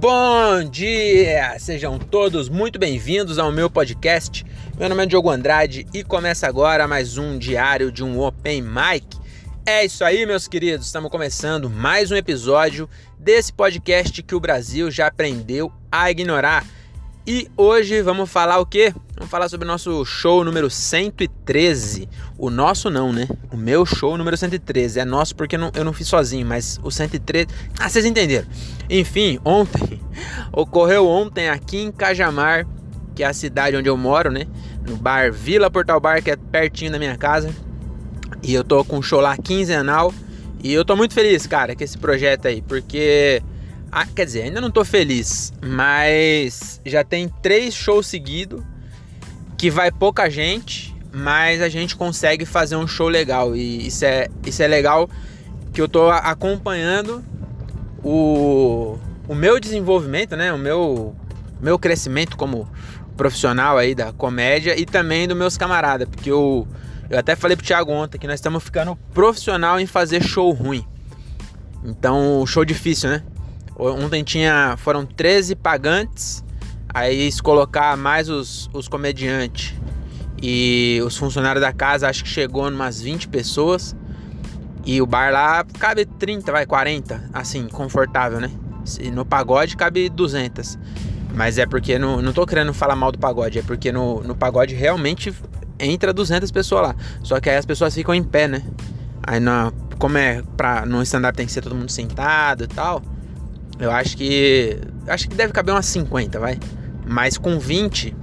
Bom dia! Sejam todos muito bem-vindos ao meu podcast. Meu nome é Diogo Andrade e começa agora mais um diário de um Open Mic. É isso aí, meus queridos. Estamos começando mais um episódio desse podcast que o Brasil já aprendeu a ignorar. E hoje vamos falar o quê? Vamos falar sobre o nosso show número 113. O nosso não, né? O meu show número 113. É nosso porque eu não, eu não fiz sozinho, mas o 113. Ah, vocês entenderam. Enfim, ontem, ocorreu ontem aqui em Cajamar, que é a cidade onde eu moro, né? No bar Vila Portal Bar, que é pertinho da minha casa. E eu tô com um show lá quinzenal. E eu tô muito feliz, cara, com esse projeto aí, porque ah, quer dizer, ainda não tô feliz, mas já tem três shows seguidos que vai pouca gente, mas a gente consegue fazer um show legal. E isso é, isso é legal que eu tô acompanhando o, o meu desenvolvimento, né? O meu, meu crescimento como profissional aí da comédia e também dos meus camaradas, porque eu, eu até falei pro Thiago ontem que nós estamos ficando profissional em fazer show ruim. Então, show difícil, né? Ontem tinha, foram 13 pagantes, aí se colocar mais os, os comediantes e os funcionários da casa, acho que chegou umas 20 pessoas. E o bar lá cabe 30, vai 40, assim, confortável, né? E no pagode cabe 200. Mas é porque, no, não tô querendo falar mal do pagode, é porque no, no pagode realmente entra 200 pessoas lá. Só que aí as pessoas ficam em pé, né? Aí na, como é pra, no stand-up tem que ser todo mundo sentado e tal eu acho que. Acho que deve caber umas 50, vai. Mas com 20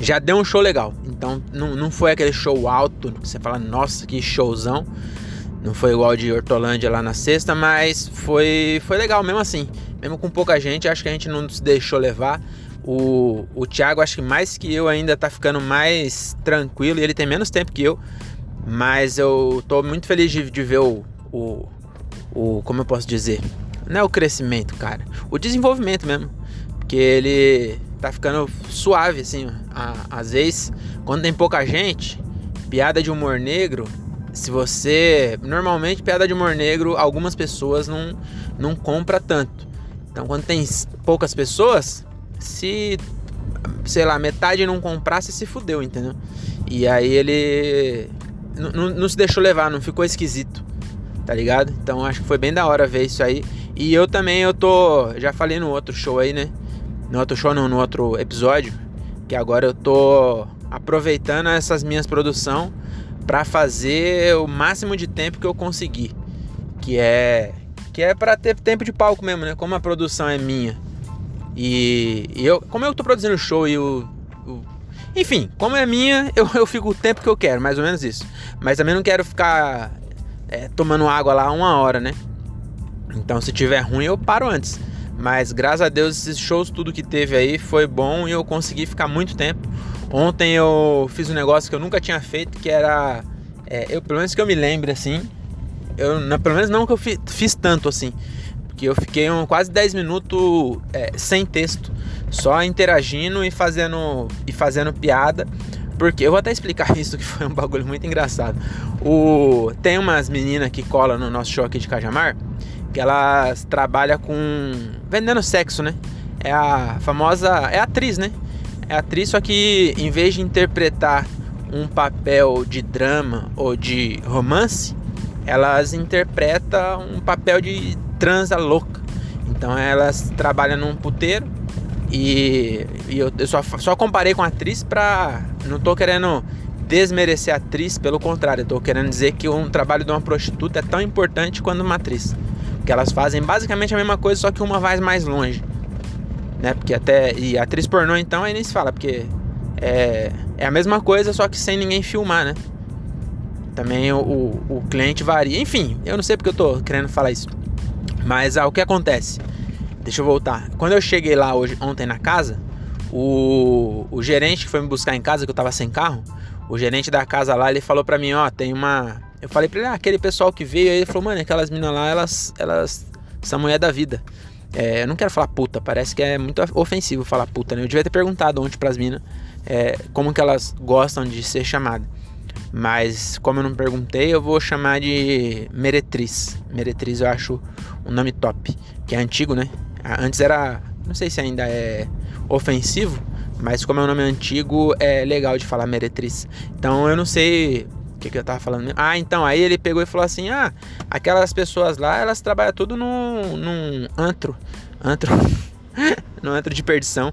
já deu um show legal. Então não, não foi aquele show alto que você fala, nossa, que showzão. Não foi igual de Hortolândia lá na sexta, mas foi, foi legal mesmo assim. Mesmo com pouca gente, acho que a gente não se deixou levar. O, o Thiago, acho que mais que eu, ainda tá ficando mais tranquilo e ele tem menos tempo que eu. Mas eu tô muito feliz de, de ver o, o, o. Como eu posso dizer? Não é o crescimento, cara. O desenvolvimento mesmo. Porque ele tá ficando suave, assim. às vezes, quando tem pouca gente, piada de humor negro. Se você. Normalmente, piada de humor negro, algumas pessoas não, não compra tanto. Então, quando tem poucas pessoas, se. Sei lá, metade não comprasse, se fudeu, entendeu? E aí ele. Não se deixou levar, não ficou esquisito tá ligado? Então acho que foi bem da hora ver isso aí. E eu também, eu tô. Já falei no outro show aí, né? No outro show, no outro episódio. Que agora eu tô aproveitando essas minhas produções para fazer o máximo de tempo que eu conseguir. Que é. Que é para ter tempo de palco mesmo, né? Como a produção é minha. E, e eu. Como eu tô produzindo show e o. o enfim, como é minha, eu, eu fico o tempo que eu quero, mais ou menos isso. Mas também não quero ficar é, tomando água lá uma hora, né? Então se tiver ruim eu paro antes. Mas graças a Deus esses shows tudo que teve aí foi bom e eu consegui ficar muito tempo. Ontem eu fiz um negócio que eu nunca tinha feito, que era. É, eu, pelo menos que eu me lembre assim. Eu, não, pelo menos não que eu fiz, fiz tanto assim. Porque eu fiquei um, quase 10 minutos é, sem texto. Só interagindo e fazendo, e fazendo piada. Porque eu vou até explicar isso que foi um bagulho muito engraçado. O, tem umas meninas que colam no nosso show aqui de Cajamar que ela trabalha com vendendo sexo, né? É a famosa, é atriz, né? É atriz, só que em vez de interpretar um papel de drama ou de romance, elas interpretam um papel de transa louca. Então elas trabalham num puteiro e, e eu, eu, só, só comparei com a atriz pra. Não tô querendo desmerecer a atriz, pelo contrário, eu tô querendo dizer que um trabalho de uma prostituta é tão importante quanto uma atriz. Porque elas fazem basicamente a mesma coisa, só que uma vai mais longe. Né? Porque até. E atriz pornô então aí nem se fala, porque é, é a mesma coisa, só que sem ninguém filmar, né? Também o, o, o cliente varia. Enfim, eu não sei porque eu tô querendo falar isso. Mas ah, o que acontece? Deixa eu voltar. Quando eu cheguei lá hoje, ontem na casa, o, o gerente que foi me buscar em casa, que eu tava sem carro, o gerente da casa lá, ele falou pra mim, ó, tem uma eu falei pra ele, ah, aquele pessoal que veio aí, ele falou, mano, aquelas minas lá, elas, elas são mulher da vida. É, eu não quero falar puta, parece que é muito ofensivo falar puta, né? Eu devia ter perguntado ontem pras minas é, como que elas gostam de ser chamadas. Mas como eu não perguntei, eu vou chamar de Meretriz. Meretriz eu acho um nome top, que é antigo, né? Antes era. Não sei se ainda é ofensivo, mas como é um nome antigo, é legal de falar meretriz. Então eu não sei que, que eu tava falando. Ah, então, aí ele pegou e falou assim: ah, aquelas pessoas lá, elas trabalham tudo num, num antro. Antro. no antro de perdição.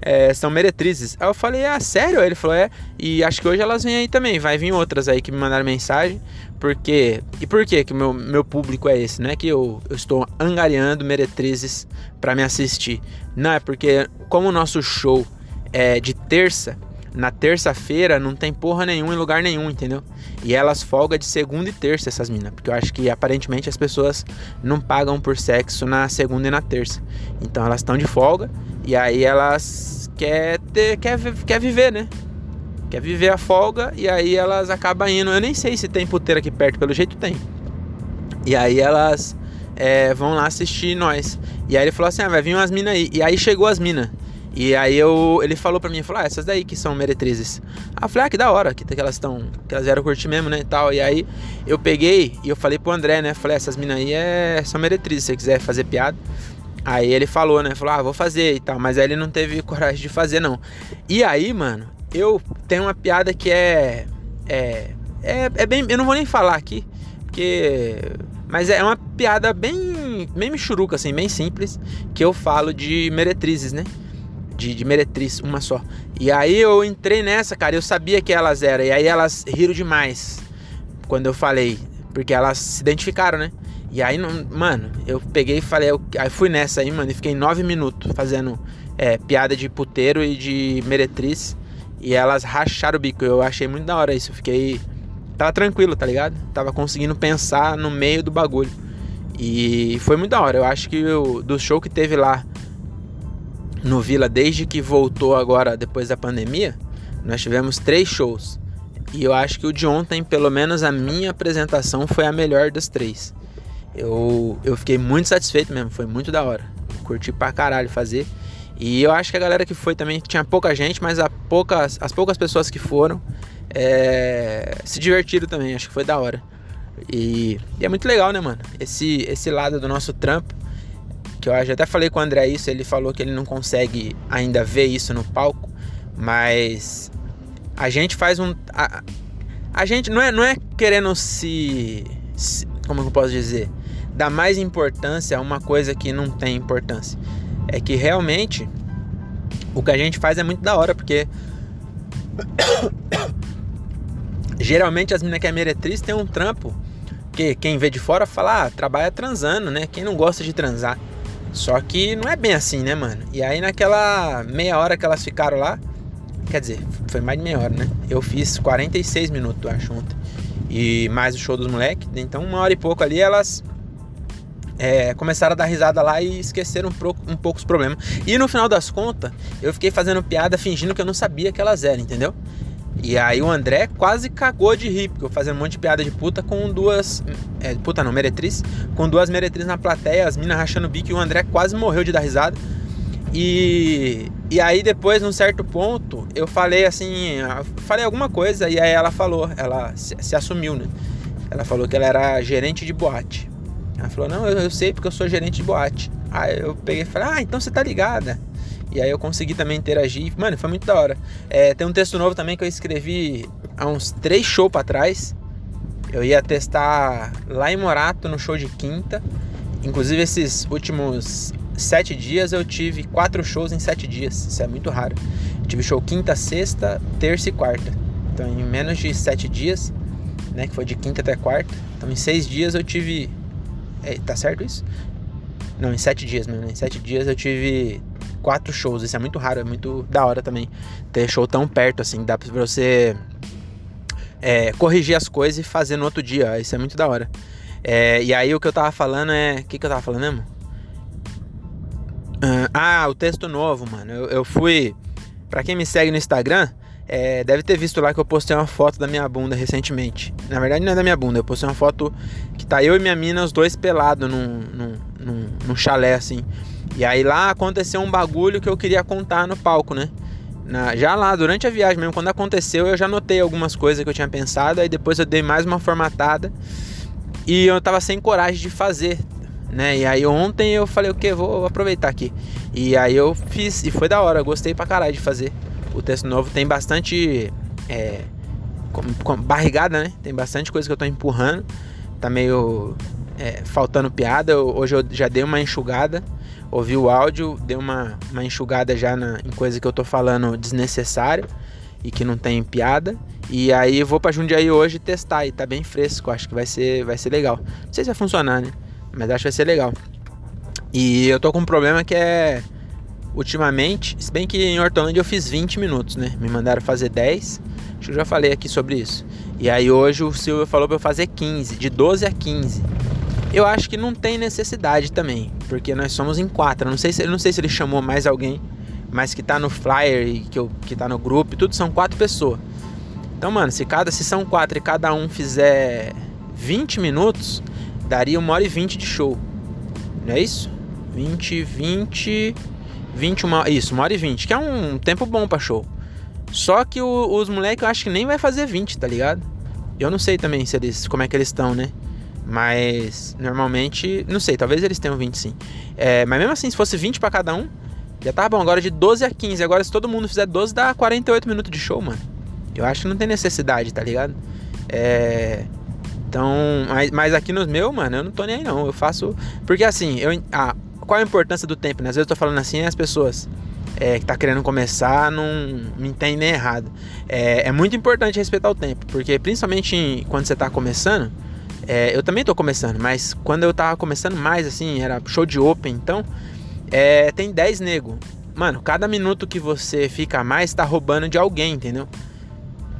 É, são meretrizes. Aí eu falei, ah, sério? Aí ele falou, é. E acho que hoje elas vêm aí também. Vai vir outras aí que me mandaram mensagem. Porque. E por que que o meu, meu público é esse? Não é que eu, eu estou angariando meretrizes para me assistir. Não, é porque, como o nosso show é de terça, na terça-feira não tem porra nenhuma em lugar nenhum, entendeu? E elas folgam de segunda e terça, essas minas. Porque eu acho que aparentemente as pessoas não pagam por sexo na segunda e na terça. Então elas estão de folga e aí elas quer ter, quer, quer viver, né? Quer viver a folga e aí elas acabam indo. Eu nem sei se tem puteira aqui perto, pelo jeito tem. E aí elas é, vão lá assistir nós. E aí ele falou assim: ah, vai vir umas minas aí. E aí chegou as minas. E aí eu, ele falou pra mim, falou, ah, essas daí que são meretrizes. Eu falei, ah, que da hora, que, que elas estão, que elas vieram curtir mesmo, né, e tal. E aí eu peguei e eu falei pro André, né, falei, essas minas aí é, são meretrizes, se você quiser fazer piada. Aí ele falou, né, falou, ah, vou fazer e tal. Mas aí ele não teve coragem de fazer, não. E aí, mano, eu tenho uma piada que é, é, é, é bem, eu não vou nem falar aqui, porque... Mas é uma piada bem, bem michuruca, assim, bem simples, que eu falo de meretrizes, né? De, de meretriz, uma só. E aí eu entrei nessa, cara, eu sabia que elas eram. E aí elas riram demais quando eu falei, porque elas se identificaram, né? E aí, mano, eu peguei e falei, eu, aí fui nessa aí, mano, e fiquei nove minutos fazendo é, piada de puteiro e de meretriz. E elas racharam o bico. Eu achei muito da hora isso. Eu fiquei. Tava tranquilo, tá ligado? Tava conseguindo pensar no meio do bagulho. E foi muito da hora. Eu acho que o, do show que teve lá no Vila desde que voltou agora depois da pandemia, nós tivemos três shows. E eu acho que o de ontem, pelo menos a minha apresentação, foi a melhor das três. Eu, eu fiquei muito satisfeito mesmo, foi muito da hora. Curti pra caralho fazer. E eu acho que a galera que foi também tinha pouca gente, mas a poucas, as poucas pessoas que foram é, se divertiram também, acho que foi da hora. E, e, é muito legal, né, mano? Esse, esse lado do nosso trampo que eu até falei com o André isso, ele falou que ele não consegue ainda ver isso no palco, mas a gente faz um a, a gente não é não é querendo se, se como eu posso dizer, dar mais importância a uma coisa que não tem importância. É que realmente o que a gente faz é muito da hora, porque geralmente as meninas que é meretriz tem um trampo que quem vê de fora fala, ah, trabalha transando, né? Quem não gosta de transar? Só que não é bem assim, né, mano? E aí naquela meia hora que elas ficaram lá, quer dizer, foi mais de meia hora, né? Eu fiz 46 minutos, eu acho, ontem. E mais o show dos moleques. Então, uma hora e pouco ali, elas é, começaram a dar risada lá e esqueceram um, um pouco os problemas. E no final das contas, eu fiquei fazendo piada fingindo que eu não sabia que elas eram, entendeu? E aí o André quase cagou de rir, porque eu fazendo um monte de piada de puta com duas. É, puta não, meretriz. Com duas meretrizes na plateia, as minas rachando o bico e o André quase morreu de dar risada. E, e aí depois, num certo ponto, eu falei assim, falei alguma coisa e aí ela falou, ela se, se assumiu, né? Ela falou que ela era gerente de boate. Ela falou, não, eu, eu sei porque eu sou gerente de boate. Aí eu peguei e falei, ah, então você tá ligada. E aí eu consegui também interagir. Mano, foi muito da hora. É, tem um texto novo também que eu escrevi há uns três shows pra trás. Eu ia testar lá em Morato no show de quinta. Inclusive esses últimos sete dias eu tive quatro shows em sete dias. Isso é muito raro. Eu tive show quinta, sexta, terça e quarta. Então em menos de sete dias, né? Que foi de quinta até quarta. Então em seis dias eu tive. É, tá certo isso? Não, em sete dias mesmo. Em sete dias eu tive quatro shows. Isso é muito raro, é muito da hora também. Ter show tão perto, assim, dá pra você é, corrigir as coisas e fazer no outro dia. Isso é muito da hora. É, e aí o que eu tava falando é. O que, que eu tava falando mesmo? Ah, o texto novo, mano. Eu, eu fui. Pra quem me segue no Instagram, é, deve ter visto lá que eu postei uma foto da minha bunda recentemente. Na verdade, não é da minha bunda, eu postei uma foto que tá eu e minha mina, os dois pelados num, num, num, num chalé assim. E aí lá aconteceu um bagulho que eu queria contar no palco, né? Na, já lá, durante a viagem mesmo, quando aconteceu, eu já notei algumas coisas que eu tinha pensado, aí depois eu dei mais uma formatada e eu tava sem coragem de fazer, né? E aí ontem eu falei, o que? Vou aproveitar aqui. E aí eu fiz, e foi da hora, gostei pra caralho de fazer o texto novo. Tem bastante. É, com, com, barrigada, né? Tem bastante coisa que eu tô empurrando. Tá meio é, faltando piada. Eu, hoje eu já dei uma enxugada. Ouvi o áudio, dei uma, uma enxugada já na, em coisa que eu tô falando desnecessário e que não tem piada. E aí vou pra Jundiaí hoje testar e tá bem fresco. Acho que vai ser, vai ser legal. Não sei se vai funcionar, né? Mas acho que vai ser legal. E eu tô com um problema que é. Ultimamente, se bem que em Hortolândia eu fiz 20 minutos, né? Me mandaram fazer 10. Acho que eu já falei aqui sobre isso. E aí hoje o Silvio falou pra eu fazer 15, de 12 a 15. Eu acho que não tem necessidade também, porque nós somos em quatro. Não sei se, não sei se ele chamou mais alguém, mas que tá no flyer e que, eu, que tá no grupo, tudo são quatro pessoas. Então, mano, se cada se são quatro e cada um fizer 20 minutos, daria uma hora e 20 de show. Não é isso? 20, 20, 21, isso, uma hora e 20, que é um tempo bom para show. Só que o, os moleques eu acho que nem vai fazer 20, tá ligado? Eu não sei também se eles, como é que eles estão, né? Mas normalmente, não sei, talvez eles tenham 20 sim. É, mas mesmo assim, se fosse 20 para cada um, já tá bom. Agora de 12 a 15. Agora se todo mundo fizer 12, dá 48 minutos de show, mano. Eu acho que não tem necessidade, tá ligado? É. Então, mas, mas aqui nos meus, mano, eu não tô nem aí não. Eu faço. Porque assim, eu. Ah, qual a importância do tempo, né? Às vezes eu tô falando assim as pessoas é, que tá querendo começar não me entendem errado. É, é muito importante respeitar o tempo, porque principalmente quando você tá começando, é, eu também tô começando, mas quando eu tava começando mais, assim, era show de open, então, é, tem 10 nego. Mano, cada minuto que você fica mais, tá roubando de alguém, entendeu?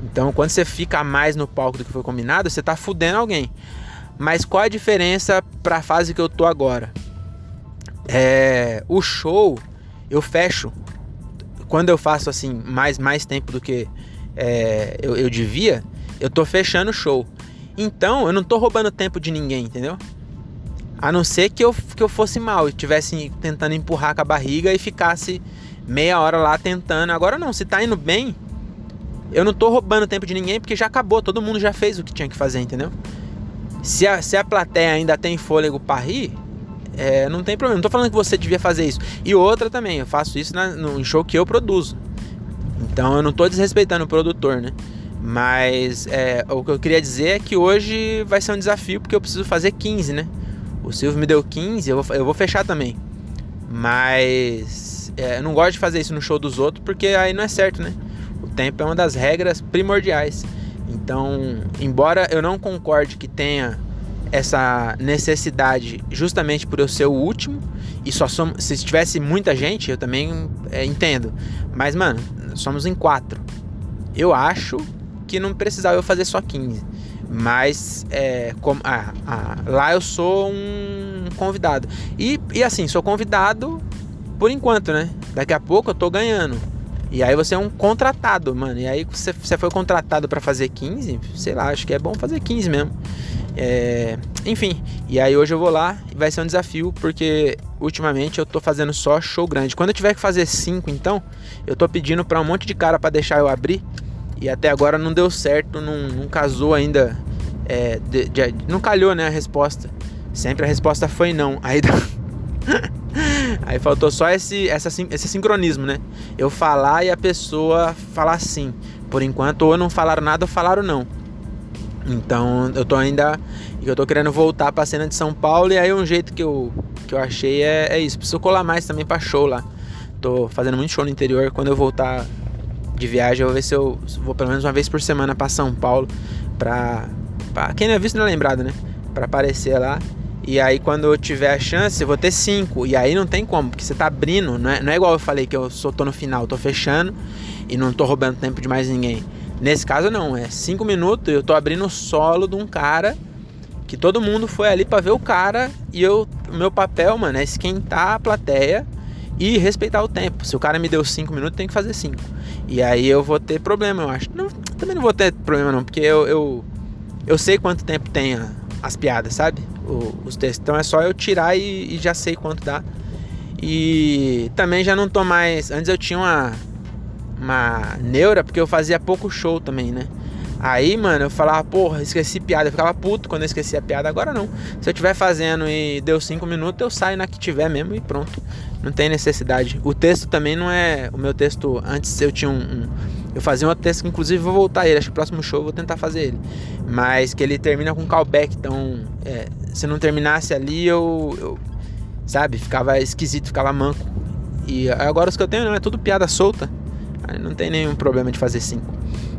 Então, quando você fica mais no palco do que foi combinado, você tá fudendo alguém. Mas qual a diferença para a fase que eu tô agora? É, o show eu fecho quando eu faço assim mais mais tempo do que é, eu, eu devia, eu tô fechando o show. Então, eu não tô roubando tempo de ninguém, entendeu? A não ser que eu, que eu fosse mal, estivesse tentando empurrar com a barriga e ficasse meia hora lá tentando. Agora não, se tá indo bem, eu não tô roubando tempo de ninguém porque já acabou, todo mundo já fez o que tinha que fazer, entendeu? Se a, se a plateia ainda tem fôlego para rir, é, não tem problema. Não tô falando que você devia fazer isso. E outra também, eu faço isso na, no show que eu produzo. Então eu não tô desrespeitando o produtor, né? Mas é, o que eu queria dizer é que hoje vai ser um desafio porque eu preciso fazer 15, né? O Silvio me deu 15, eu vou, eu vou fechar também. Mas é, eu não gosto de fazer isso no show dos outros porque aí não é certo, né? tempo é uma das regras primordiais. Então, embora eu não concorde que tenha essa necessidade justamente por eu ser o último e só se tivesse muita gente eu também é, entendo mas mano somos em quatro eu acho que não precisava eu fazer só 15 mas é, como, ah, ah, lá eu sou um convidado e, e assim sou convidado por enquanto né daqui a pouco eu tô ganhando e aí você é um contratado, mano. E aí você, você foi contratado para fazer 15, sei lá, acho que é bom fazer 15 mesmo. É, enfim, e aí hoje eu vou lá e vai ser um desafio, porque ultimamente eu tô fazendo só show grande. Quando eu tiver que fazer 5, então, eu tô pedindo para um monte de cara para deixar eu abrir. E até agora não deu certo, não, não casou ainda. É, de, de, não calhou, né, a resposta. Sempre a resposta foi não. Aí. Aí faltou só esse, essa, esse sincronismo, né? Eu falar e a pessoa falar sim. Por enquanto, ou não falaram nada ou falaram não. Então eu tô ainda. Eu tô querendo voltar pra cena de São Paulo. E aí um jeito que eu, que eu achei é, é isso. Preciso colar mais também pra show lá. Tô fazendo muito show no interior. Quando eu voltar de viagem, eu vou ver se eu vou pelo menos uma vez por semana pra São Paulo. Pra. pra quem não é visto não é lembrado, né? Pra aparecer lá e aí, quando eu tiver a chance, eu vou ter cinco. E aí não tem como, porque você tá abrindo. Não é, não é igual eu falei que eu só tô no final, tô fechando e não tô roubando tempo de mais ninguém. Nesse caso, não. É cinco minutos eu tô abrindo o solo de um cara que todo mundo foi ali para ver o cara. E eu, o meu papel, mano, é esquentar a plateia e respeitar o tempo. Se o cara me deu cinco minutos, tem que fazer cinco. E aí eu vou ter problema, eu acho. Não, também não vou ter problema, não, porque eu, eu, eu sei quanto tempo tem a, as piadas, sabe? O, os textos. Então é só eu tirar e, e, já sei quanto dá. E também já não tô mais. Antes eu tinha uma, uma neura, porque eu fazia pouco show também, né? Aí, mano, eu falava, porra, esqueci piada. Eu ficava puto quando eu esqueci a piada. Agora não. Se eu estiver fazendo e deu cinco minutos, eu saio na que tiver mesmo e pronto. Não tem necessidade. O texto também não é. O meu texto, antes eu tinha um. um eu fazia um outro texto que, inclusive, vou voltar ele. Acho que o próximo show eu vou tentar fazer ele. Mas que ele termina com callback. Então, é, se não terminasse ali, eu, eu. Sabe? Ficava esquisito, ficava manco. E agora os que eu tenho não é tudo piada solta. Não tem nenhum problema de fazer cinco.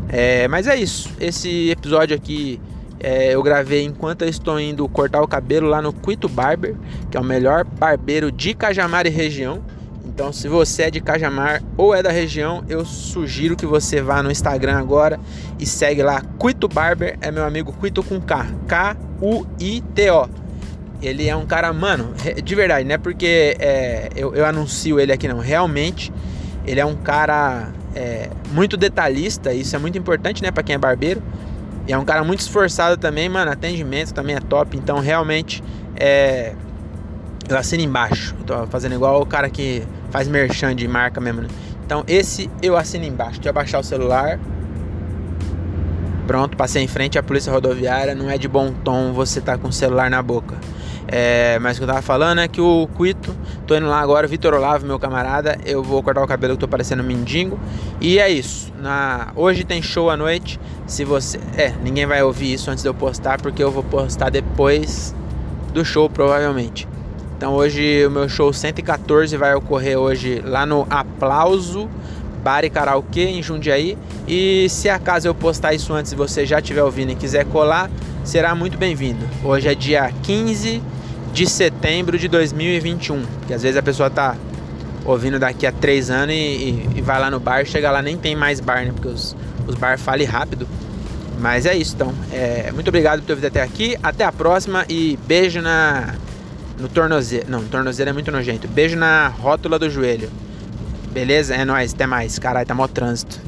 É, mas é isso. Esse episódio aqui é, eu gravei enquanto eu estou indo cortar o cabelo lá no Quito Barber, que é o melhor barbeiro de Cajamar e região. Então, se você é de Cajamar ou é da região, eu sugiro que você vá no Instagram agora e segue lá Quito Barber, é meu amigo Quito com K, K-U-I-T-O. Ele é um cara, mano, de verdade, não é porque é, eu, eu anuncio ele aqui não, realmente ele é um cara é, muito detalhista, isso é muito importante, né, para quem é barbeiro. E é um cara muito esforçado também, mano. Atendimento também é top. Então, realmente, é. Eu assino embaixo. tô fazendo igual o cara que faz merchan de marca mesmo, né? Então, esse eu assino embaixo. Deixa eu abaixar o celular. Pronto, passei em frente à polícia rodoviária. Não é de bom tom você tá com o celular na boca. É, mas o que eu tava falando é que o Quito, tô indo lá agora, Vitor Olavo, meu camarada, eu vou cortar o cabelo que tô parecendo mendigo. E é isso. Na, hoje tem show à noite. Se você. É, ninguém vai ouvir isso antes de eu postar, porque eu vou postar depois do show, provavelmente. Então hoje o meu show 114 vai ocorrer hoje lá no Aplauso Bar e Karaokê em Jundiaí. E se acaso eu postar isso antes e você já estiver ouvindo e quiser colar, será muito bem-vindo. Hoje é dia 15 de setembro de 2021. Que às vezes a pessoa tá ouvindo daqui a três anos e, e, e vai lá no bar, chega lá nem tem mais bar, né? Porque os, os bar falem rápido. Mas é isso, então. É, muito obrigado por ter vindo até aqui. Até a próxima e beijo na. No tornozelo. Não, tornozelo é muito nojento. Beijo na rótula do joelho. Beleza? É nóis. Até mais. Caralho, tá mó trânsito.